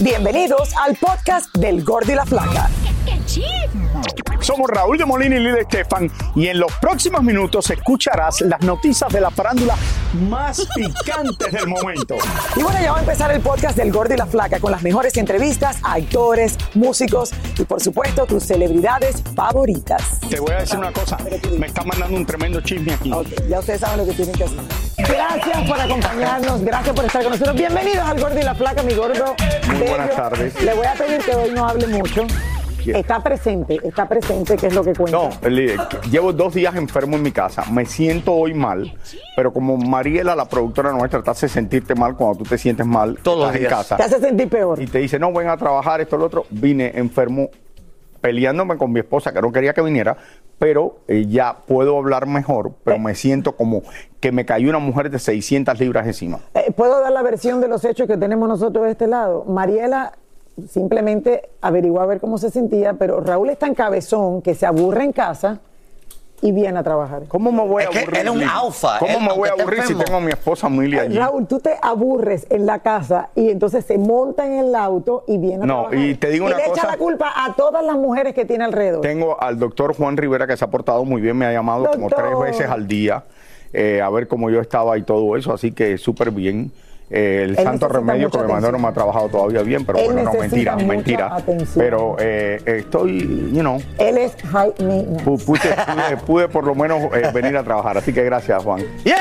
Bienvenidos al podcast del Gordo y la Flaca. Somos Raúl de Molina y Lidia Estefan y en los próximos minutos escucharás las noticias de la farándula más picantes del momento. Y bueno, ya va a empezar el podcast del Gordo y la Flaca con las mejores entrevistas a actores, músicos y por supuesto tus celebridades favoritas. Te voy a decir una cosa, me está mandando un tremendo chisme aquí. Ok, ya ustedes saben lo que tienen que hacer. Gracias por acompañarnos, gracias por estar con nosotros. Bienvenidos al Gordo y la Flaca, mi gordo. Muy buenas bello. tardes. Le voy a pedir que hoy no hable mucho. Está presente, está presente, que es lo que cuenta. No, el- llevo dos días enfermo en mi casa. Me siento hoy mal, pero como Mariela, la productora nuestra, te hace sentirte mal cuando tú te sientes mal Todos los estás en días. casa. Te hace sentir peor. y te dice, no, ven a trabajar, esto, lo otro. Vine enfermo peleándome con mi esposa, que no quería que viniera, pero eh, ya puedo hablar mejor, pero me siento como que me cayó una mujer de 600 libras encima. Eh, ¿Puedo dar la versión de los hechos que tenemos nosotros de este lado? Mariela simplemente averiguó a ver cómo se sentía, pero Raúl es tan cabezón que se aburre en casa y viene a trabajar. ¿Cómo me voy a Es que aburrir? él es un alfa, ¿Cómo él, me voy a aburrir si tengo a mi esposa Mili allí? Raúl, tú te aburres en la casa y entonces se monta en el auto y viene a No, trabajar. y te digo una le echa la culpa a todas las mujeres que tiene alrededor. Tengo al doctor Juan Rivera que se ha portado muy bien, me ha llamado como tres veces al día eh, a ver cómo yo estaba y todo eso, así que súper bien. Eh, el Él santo remedio que me mandó no me ha trabajado todavía bien, pero Él bueno, no, mentira, mentira. atención. Pero eh, estoy, you know, Él es high maintenance. pu- pude, pude- pude por lo menos eh, venir a trabajar, así que gracias Juan. ¡Yeah,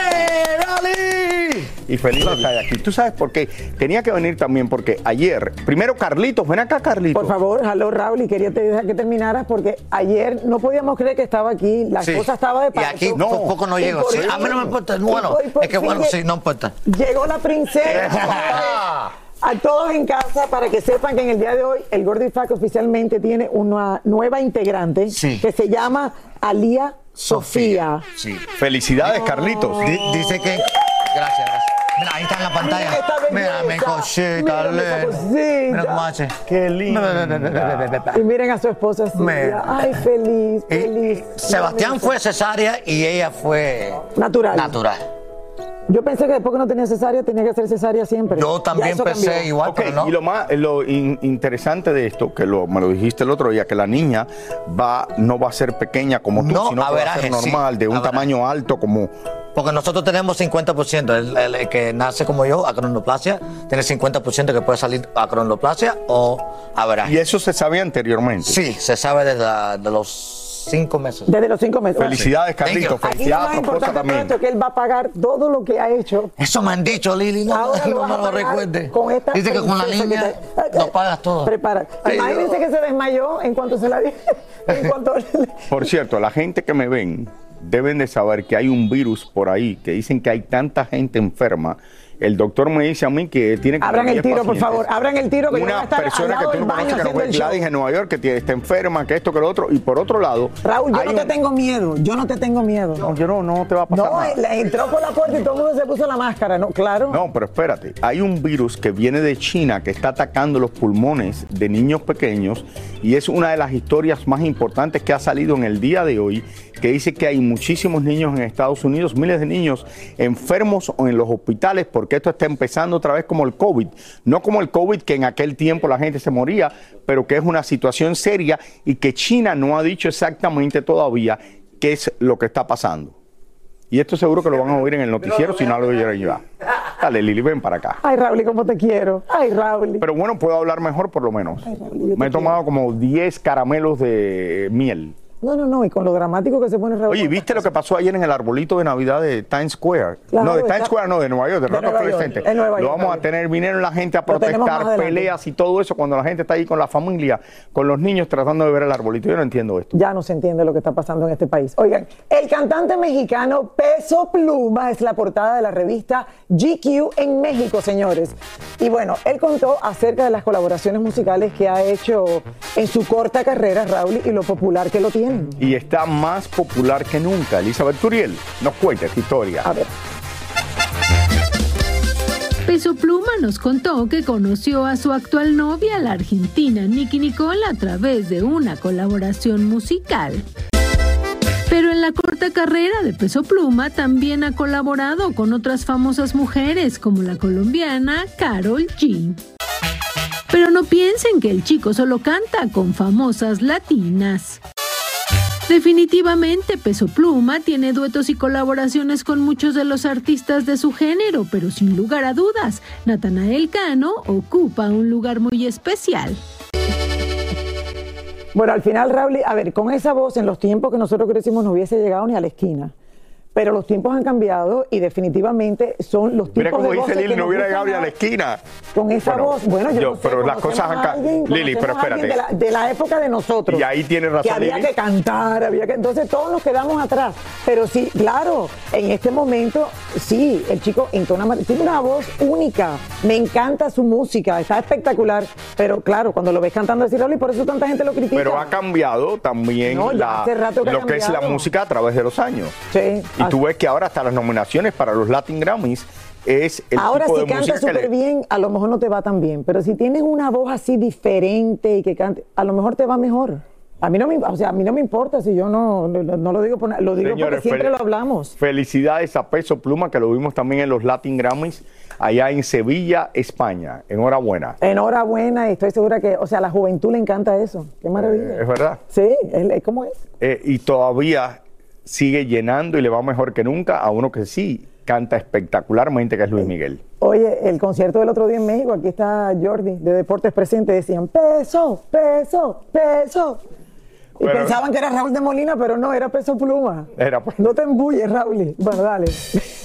Rally! Y feliz de estar aquí. ¿Tú sabes por qué? Tenía que venir también porque ayer, primero Carlitos, ven acá Carlitos. Por favor, hello Raúl, y quería te dejar que terminaras porque ayer no podíamos creer que estaba aquí, la Sí. cosa estaba de Y parto. aquí No. poco no Y llego. Sí, a mí no me importa. y Bueno, por- y es que bueno, sí, no importa. Llegó la princesa. A todos en casa, para que sepan que en el día de hoy el Gordo y Flaco oficialmente tiene una nueva integrante Sí. que se llama Alía Sofía. Sí. Felicidades Carlitos. Di- dice que. Gracias, gracias. Mira, ahí está en la pantalla. Mira mi cosita, Mira cómo hace. Qué lindo. Y miren a su esposa Silvia. Ay, feliz, Y feliz. Sebastián fue cesárea y ella fue Natural. natural. Yo pensé que después que no tenía cesárea, tenía que ser cesárea siempre. Yo también pensé cambió. igual, Ok, pero no. y lo más lo in- interesante de esto, que lo, me lo dijiste el otro día, que la niña va no va a ser pequeña como tú, No, sino que va a sí, normal, de un tamaño alto como... Porque nosotros tenemos 50%. El, el- el que nace como yo, acronoplasia, tiene 50% que puede salir acronoplasia o Y averaje. eso se sabía anteriormente. Sí, se sabe desde la- de los cinco meses. Desde los cinco meses. Felicidades, Carlitos. Aquí lo Felicidades más a también. esto es que él va a pagar todo lo que ha hecho. Eso me han dicho, Lili, no, Ahora lo no vas me a lo recuerde. Con esta Dice que con la niña te- lo pagas todo. Prepara. Ay, Imagínense que se desmayó en cuanto se la di. En cuanto Por cierto, la gente que me ven deben de saber que hay un virus por ahí, que dicen que hay tanta gente enferma El doctor me dice a mí que tiene que Abran el tiro, por favor, abran el tiro que yo voy a una estar al persona lado que tú baño conoces que no fue. Gladys en Nueva York que tiene- está enferma, que esto, que lo otro. Y por otro lado, Raúl, yo no te tengo miedo, yo no te tengo miedo. No, yo no, no te va a pasar No, nada. entró por la puerta y todo el mundo se puso la máscara, ¿no? Claro. No, pero espérate. Hay un virus que viene de China que está atacando los pulmones de niños pequeños y es una de las historias más importantes que ha salido en el día de hoy que dice que hay muchísimos niños en Estados Unidos, miles de niños enfermos o en los hospitales porque esto está empezando otra vez como el COVID. No como el COVID que en aquel tiempo la gente se moría, pero que es una situación seria y que China no ha dicho exactamente todavía qué es lo que está pasando. Y esto seguro que lo van a oír en el noticiero si no lo oyeron ya. Dale, Lili, ven para acá. Ay, Raúl, ¿cómo te quiero? Ay, Raúl. Pero bueno, puedo hablar mejor por lo menos. Ay, Raúl, Me he tomado como 10 caramelos de miel. No, no, no, y con lo dramático que se pone Raúl. Oye, ¿viste lo que pasó ayer en el arbolito de Navidad de Times Square? Claro, no, de Times Square, no, de Nueva York, de, De Nueva Rockefeller York, en Nueva Lo vamos a tener, vinieron la gente a protestar, peleas y todo eso cuando la gente está ahí con la familia, con los niños tratando de ver el arbolito. Yo no entiendo esto. Ya no se entiende lo que está pasando en este país. Oigan, el cantante mexicano Peso Pluma es la portada de la revista GQ en México, señores. Y bueno, él contó acerca de las colaboraciones musicales que ha hecho en su corta carrera, Raúl, y lo popular que lo tienen. Y está más popular que nunca. Elizabeth Turiel nos cuenta esta historia. A ver. Peso Pluma nos contó que conoció a su actual novia, la argentina Nicky Nicole, a través de una colaboración musical. Pero en la corta carrera de Peso Pluma también ha colaborado con otras famosas mujeres como la colombiana Carol G. Pero no piensen que el chico solo canta con famosas latinas. Definitivamente Peso Pluma tiene duetos y colaboraciones con muchos de los artistas de su género, pero sin lugar a dudas, Natanael Cano ocupa un lugar muy especial. Bueno, al final, Raúl, a ver, con esa voz en los tiempos que nosotros crecimos no hubiese llegado ni a la esquina. Pero los tiempos han cambiado y definitivamente son los Mira tipos cómo de dice Lili, no hubiera llegado ni a la esquina. Con esa Bueno, voz, bueno, yo, yo- no sé, pero las cosas han a ca- alguien- Lili, pero espérate. De la, de la época de nosotros. Y ahí tiene razón, Que había Lili. que cantar, había que. Entonces todos nos quedamos atrás. Pero sí, claro, en este momento, sí, el chico entona, tiene una voz única. Me encanta su música, está espectacular. Pero claro, cuando lo ves cantando Raúl, y por eso tanta gente lo critica. Pero ha cambiado también No, la- hace rato que lo que es la cambiado. música a través de los años. Sí. Y tú ves que ahora hasta las nominaciones para los Latin Grammys es el Ahora tipo si de que súper le... bien, a lo mejor no te va tan bien, pero si tienes una voz así diferente y que cante, a lo mejor te va mejor. A mí no me, o sea, a mí no me importa si yo no, no, no lo digo, por, lo digo Señores, porque siempre lo hablamos. Felicidades a Peso Pluma, que lo vimos también en los Latin Grammys, allá en Sevilla, España. Enhorabuena. Enhorabuena y estoy segura que, o sea, a la juventud le encanta eso. Qué maravilla. Eh, es verdad. Sí, es, es como es. Eh, y todavía sigue llenando y le va mejor que nunca a uno que sí canta espectacularmente, que es Luis Miguel. Oye, el concierto del otro día en México, aquí está Jordi de Deportes Presente, decían peso, peso, peso. Y Bueno. pensaban que era Raúl de Molina, pero no, era peso pluma. Era pues. No te embulles, Raúl. Bueno, dale.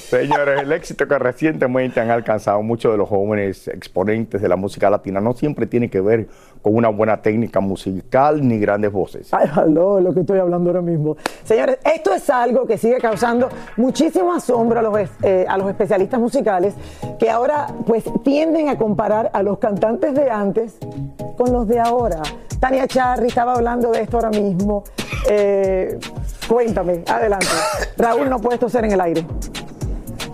Señores, el éxito que recientemente han alcanzado muchos de los jóvenes exponentes de la música latina no siempre tiene que ver con una buena técnica musical ni grandes voces. Ay, aló, lo que estoy hablando ahora mismo. Señores, esto es algo que sigue causando muchísimo asombro a los, es- eh, a los especialistas musicales que ahora pues tienden a comparar a los cantantes de antes con los de ahora. Tania Charry estaba hablando de esto ahora mismo. Eh, cuéntame, adelante. Raúl, no puedes toser en el aire.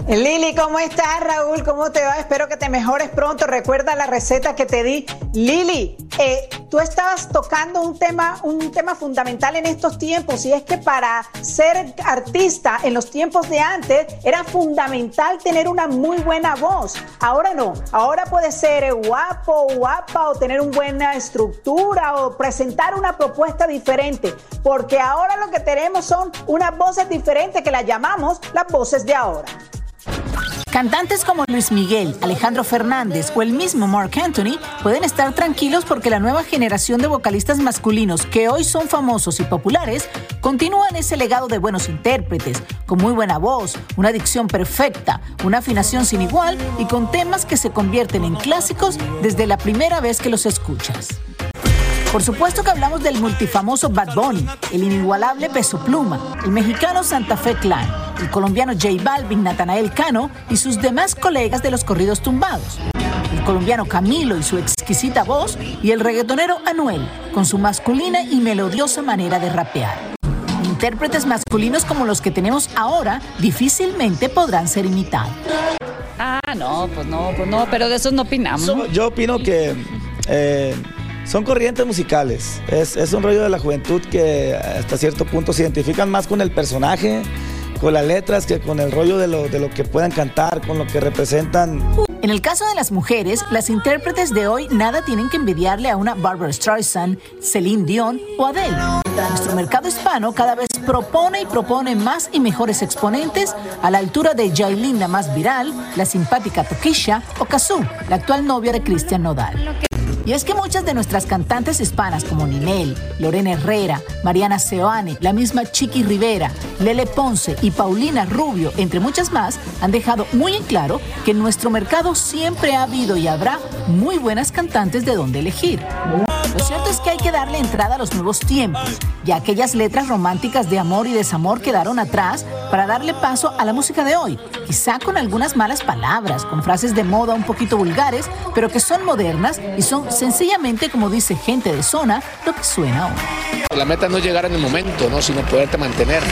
Lili, ¿cómo estás, Raúl? ¿Cómo te va? Espero que te mejores pronto. Recuerda la receta que te di. Lili, eh, tú estabas tocando un tema, un tema fundamental en estos tiempos y es que para ser artista en los tiempos de antes era fundamental tener una muy buena voz. Ahora no. Ahora puede ser eh, guapo, guapa o tener una buena estructura o presentar una propuesta diferente. Porque ahora lo que tenemos son unas voces diferentes que las llamamos las voces de ahora. Cantantes como Luis Miguel, Alejandro Fernández o el mismo Mark Anthony pueden estar tranquilos porque la nueva generación de vocalistas masculinos que hoy son famosos y populares continúan ese legado de buenos intérpretes, con muy buena voz, una dicción perfecta, una afinación sin igual y con temas que se convierten en clásicos desde la primera vez que los escuchas. Por supuesto que hablamos del multifamoso Bad Bunny, el inigualable Peso Pluma, el mexicano Santa Fe Clan, el colombiano J Balvin, Natanael Cano y sus demás colegas de los corridos tumbados, el colombiano Camilo y su exquisita voz y el reggaetonero Anuel con su masculina y melodiosa manera de rapear. Intérpretes masculinos como los que tenemos ahora difícilmente podrán ser imitados. Ah, no, pues no, pues no, pero de eso no opinamos. Yo opino que eh, son corrientes musicales. Es, es un rollo de la juventud que hasta cierto punto se identifican más con el personaje, con las letras, que con el rollo de lo, de lo que puedan cantar, con lo que representan. En el caso de las mujeres, las intérpretes de hoy nada tienen que envidiarle a una Barbara Streisand, Celine Dion o Adele. Nuestro mercado hispano cada vez propone y propone más y mejores exponentes a la altura de Jailin, la más viral, la simpática Tokisha o Kazoo, la actual novia de Cristian Nodal. Y es que muchas de nuestras cantantes hispanas como Ninel, Lorena Herrera, Mariana Seoane, la misma Chiqui Rivera, Lele Ponce y Paulina Rubio, entre muchas más, han dejado muy en claro que en nuestro mercado siempre ha habido y habrá muy buenas cantantes de donde elegir. Lo cierto es que hay que darle entrada a los nuevos tiempos, ya aquellas letras románticas de amor y desamor quedaron atrás para darle paso a la música de hoy, quizá con algunas malas palabras, con frases de moda un poquito vulgares, pero que son modernas y son sencillamente, como dice gente de zona, lo que suena hoy. La meta no es llegar en el momento, ¿no? sino poderte mantener.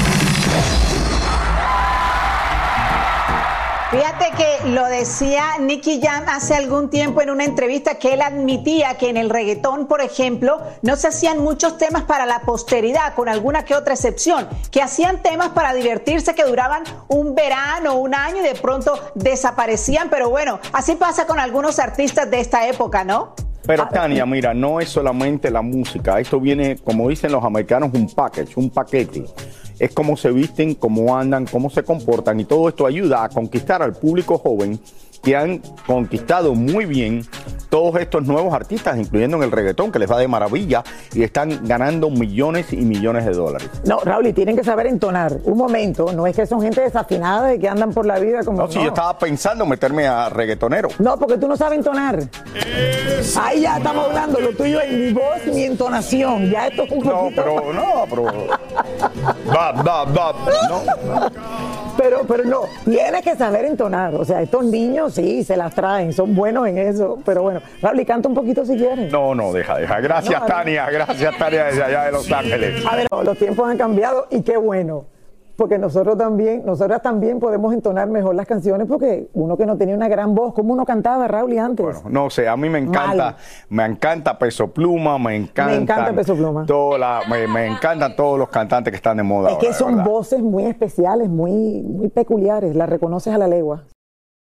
Fíjate que lo decía Nicky Jam hace algún tiempo en una entrevista que él admitía que en el reggaetón, por ejemplo, no se hacían muchos temas para la posteridad, con alguna que otra excepción, que hacían temas para divertirse que duraban un verano, un año y de pronto desaparecían, pero bueno, así pasa con algunos artistas de esta época, ¿no? Pero Tania, mira, no es solamente la música, esto viene, como dicen los americanos, un package, un paquete. Es cómo se visten, cómo andan, cómo se comportan y todo esto ayuda a conquistar al público joven que han conquistado muy bien todos estos nuevos artistas, incluyendo en el reggaetón, que les va de maravilla y están ganando millones y millones de dólares. No, Raúl, y tienen que saber entonar. Un momento, no es que son gente desafinada y que andan por la vida como. No, si yo estaba pensando meterme a reggaetonero. No, porque tú no sabes entonar. Ahí ya estamos hablando, lo tuyo es ni voz ni entonación. Ya esto es un No, poquito- pero, no, pero. Va, va, va. No, Pero, pero no, tienes que saber entonar. O sea, estos niños sí se las traen, son buenos en eso. Pero bueno, Raúl, y canta un poquito si quieres. no, no, deja, deja. Gracias, No, Tania. Gracias, Tania, desde allá de Los Ángeles. A ver, los tiempos han cambiado y qué bueno. Porque nosotros también, nosotras también podemos entonar mejor las canciones porque uno que no tenía una gran voz, ¿cómo uno cantaba, Raúl, y antes? No sé, a mí me encanta, Mal. me encanta Peso Pluma, me encanta. encanta Peso Pluma. me, me encantan todos los cantantes que están de moda. es que son voces muy especiales, muy, muy peculiares, las reconoces a la legua.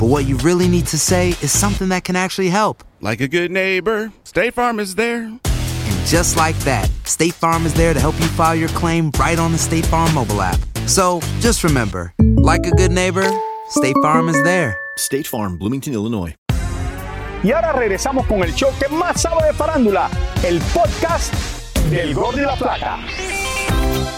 but what you really need to say is something that can actually help. Like a good neighbor, State Farm is there. And just like that, State Farm is there to help you file your claim right on the State Farm mobile app. So just remember, like a good neighbor, State Farm is there. State Farm, Bloomington, Illinois. Y ahora regresamos con el show que más sabe de farándula, el podcast del Gol de la Plata.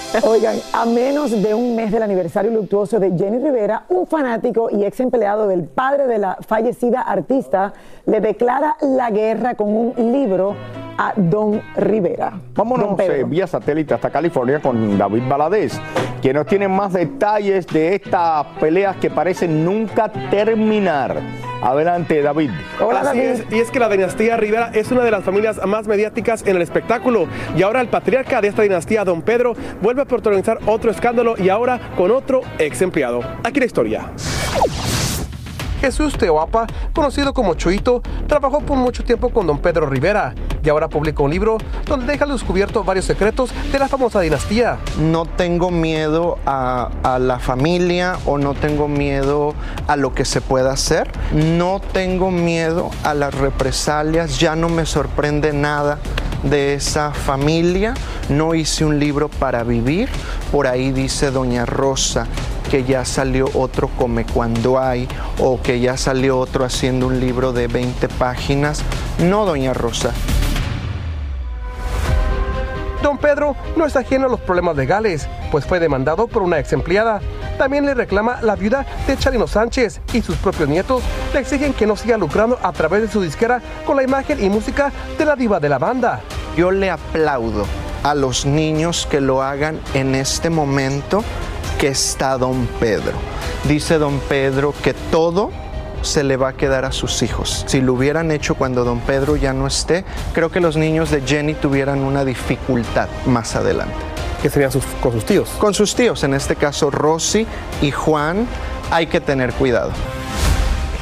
Oigan, a menos de un mes del aniversario luctuoso de Jenny Rivera, un fanático y ex empleado del padre de la fallecida artista le declara la guerra con un libro a Don Rivera. Vámonos Don eh, vía satélite hasta California con David Baladés, quien nos tiene más detalles de estas peleas que parecen nunca terminar. Adelante, David. Así es, y es que la dinastía Rivera es una de las familias más mediáticas en el espectáculo. Y ahora el patriarca de esta dinastía, don Pedro, vuelve a protagonizar otro escándalo y ahora con otro ex empleado. Aquí la historia. Jesús Teoapa, conocido como Chuito, trabajó por mucho tiempo con don Pedro Rivera y ahora publica un libro donde deja descubierto varios secretos de la famosa dinastía. no tengo miedo a, a la familia o no tengo miedo a lo que se pueda hacer. No tengo miedo a las represalias. Ya no me sorprende nada de esa familia. No hice un libro para vivir. Por ahí dice Doña Rosa que ya salió otro come cuando hay o que ya salió otro haciendo un libro de 20 páginas. No, Doña Rosa. Don Pedro no está ajeno a los problemas legales, pues fue demandado por una ex empleada. También le reclama la viuda de Charino Sánchez y sus propios nietos le exigen que no siga lucrando a través de su disquera con la imagen y música de la diva de la banda. Yo le aplaudo a los niños que lo hagan en este momento que está don Pedro. Dice don Pedro que todo se le va a quedar a sus hijos. Si lo hubieran hecho cuando don Pedro ya no esté, creo que los niños de Jenny tuvieran una dificultad más adelante. ¿Qué serían sus, con sus tíos? Con sus tíos, en este caso Rosy y Juan, hay que tener cuidado.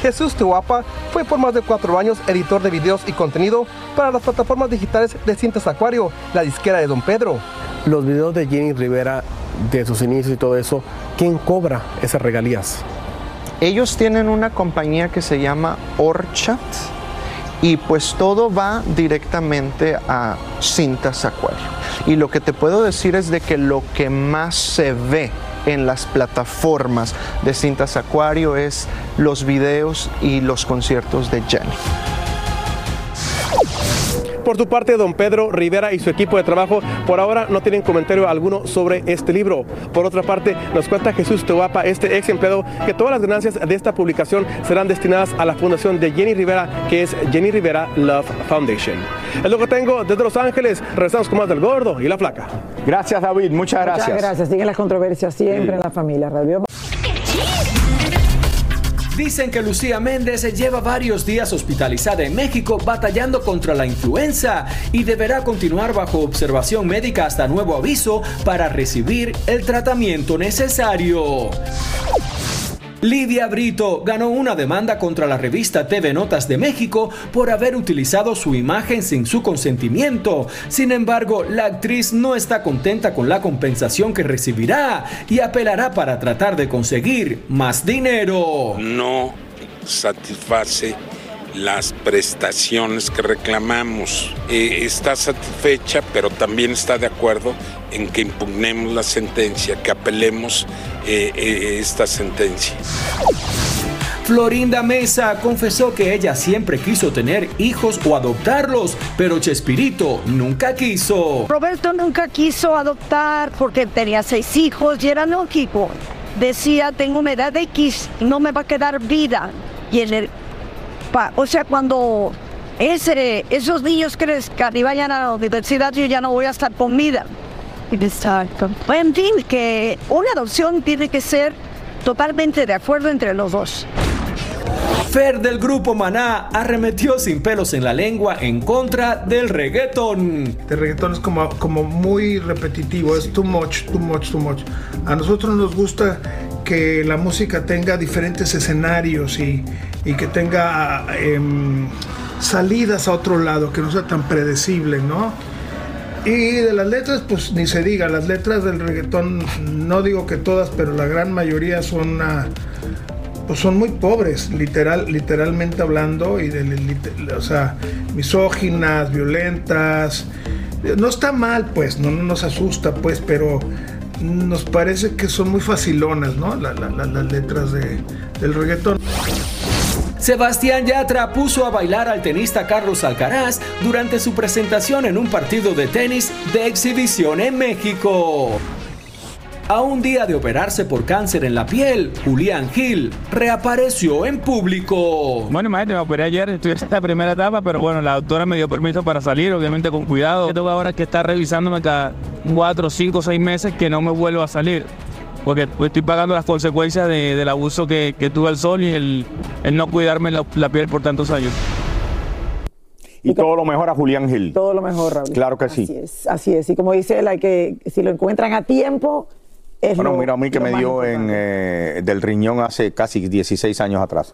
Jesús Tehuapa fue por más de cuatro años editor de videos y contenido para las plataformas digitales de Cintas Acuario, la disquera de Don Pedro. Los videos de Jenny Rivera, de sus inicios y todo eso, ¿quién cobra esas regalías? Ellos tienen una compañía que se llama Orchat y pues todo va directamente a Cintas Acuario. Y lo que te puedo decir es de que lo que más se ve en las plataformas de Cintas Acuario es los videos y los conciertos de Jenny. Por su parte, don Pedro Rivera y su equipo de trabajo por ahora no tienen comentario alguno sobre este libro. Por otra parte, nos cuenta Jesús Tehuapa, este ex empleado, que todas las ganancias de esta publicación serán destinadas a la fundación de Jenny Rivera, que es Jenny Rivera Love Foundation. Es lo que tengo desde Los Ángeles. Regresamos con más del gordo y la flaca. Gracias, David. Muchas Muchas gracias. gracias. Siguen las controversias siempre en la familia. Radio. Dicen que Lucía Méndez lleva varios días hospitalizada en México batallando contra la influenza y deberá continuar bajo observación médica hasta nuevo aviso para recibir el tratamiento necesario. Lidia Brito ganó una demanda contra la revista TV Notas de México por haber utilizado su imagen sin su consentimiento. Sin embargo, la actriz no está contenta con la compensación que recibirá y apelará para tratar de conseguir más dinero. no satisface las prestaciones que reclamamos. Eh, está satisfecha, pero también está de acuerdo en que impugnemos la sentencia, que apelemos eh, eh, esta sentencia. Florinda Mesa confesó que ella siempre quiso tener hijos o adoptarlos, pero Chespirito nunca quiso. Roberto nunca quiso adoptar porque tenía seis hijos y era lógico. Decía, tengo una edad X, no me va a quedar vida. Y en el, pa- o sea, cuando ese, esos niños crezcan y vayan a la universidad, yo ya no voy a estar con vida. Exacto. En fin, que una adopción tiene que ser totalmente de acuerdo entre los dos. Fer del grupo Maná arremetió sin pelos en la lengua en contra del reggaetón. El reggaetón es como, como muy repetitivo, es too much, too much, too much. A nosotros nos gusta que la música tenga diferentes escenarios y, y que tenga em, salidas a otro lado, que no sea tan predecible, ¿no? Y de las letras, pues ni se diga, las letras del reggaetón, no digo que todas, pero la gran mayoría son ah, pues son muy pobres, literal, literalmente hablando, y de, o sea, misóginas, violentas. No está mal, pues, no, no nos asusta, pues, pero nos parece que son muy facilonas, ¿no? La- la- la- las letras de- del reggaetón. Sebastián Yatra puso a bailar al tenista Carlos Alcaraz durante su presentación en un partido de tenis de exhibición en México. A un día de operarse por cáncer en la piel, Julián Gil reapareció en público. Bueno, imagínate, me operé ayer, estoy en esta primera etapa, pero bueno, la doctora me dio permiso para salir, obviamente con cuidado. Tengo ahora que estar revisándome cada cuatro, cinco, seis meses que no me vuelvo a salir. Porque estoy pagando las consecuencias de- del abuso que, que tuve al sol y el, el no cuidarme la, la piel por tantos años. Y todo lo mejor a Julián Gil. Todo lo mejor, Raúl. Claro que sí. Así es, así es. Y como dice él, hay que, si lo encuentran a tiempo, es Bueno, lo- mira a mí que me dio en, eh, del riñón hace casi 16 años atrás.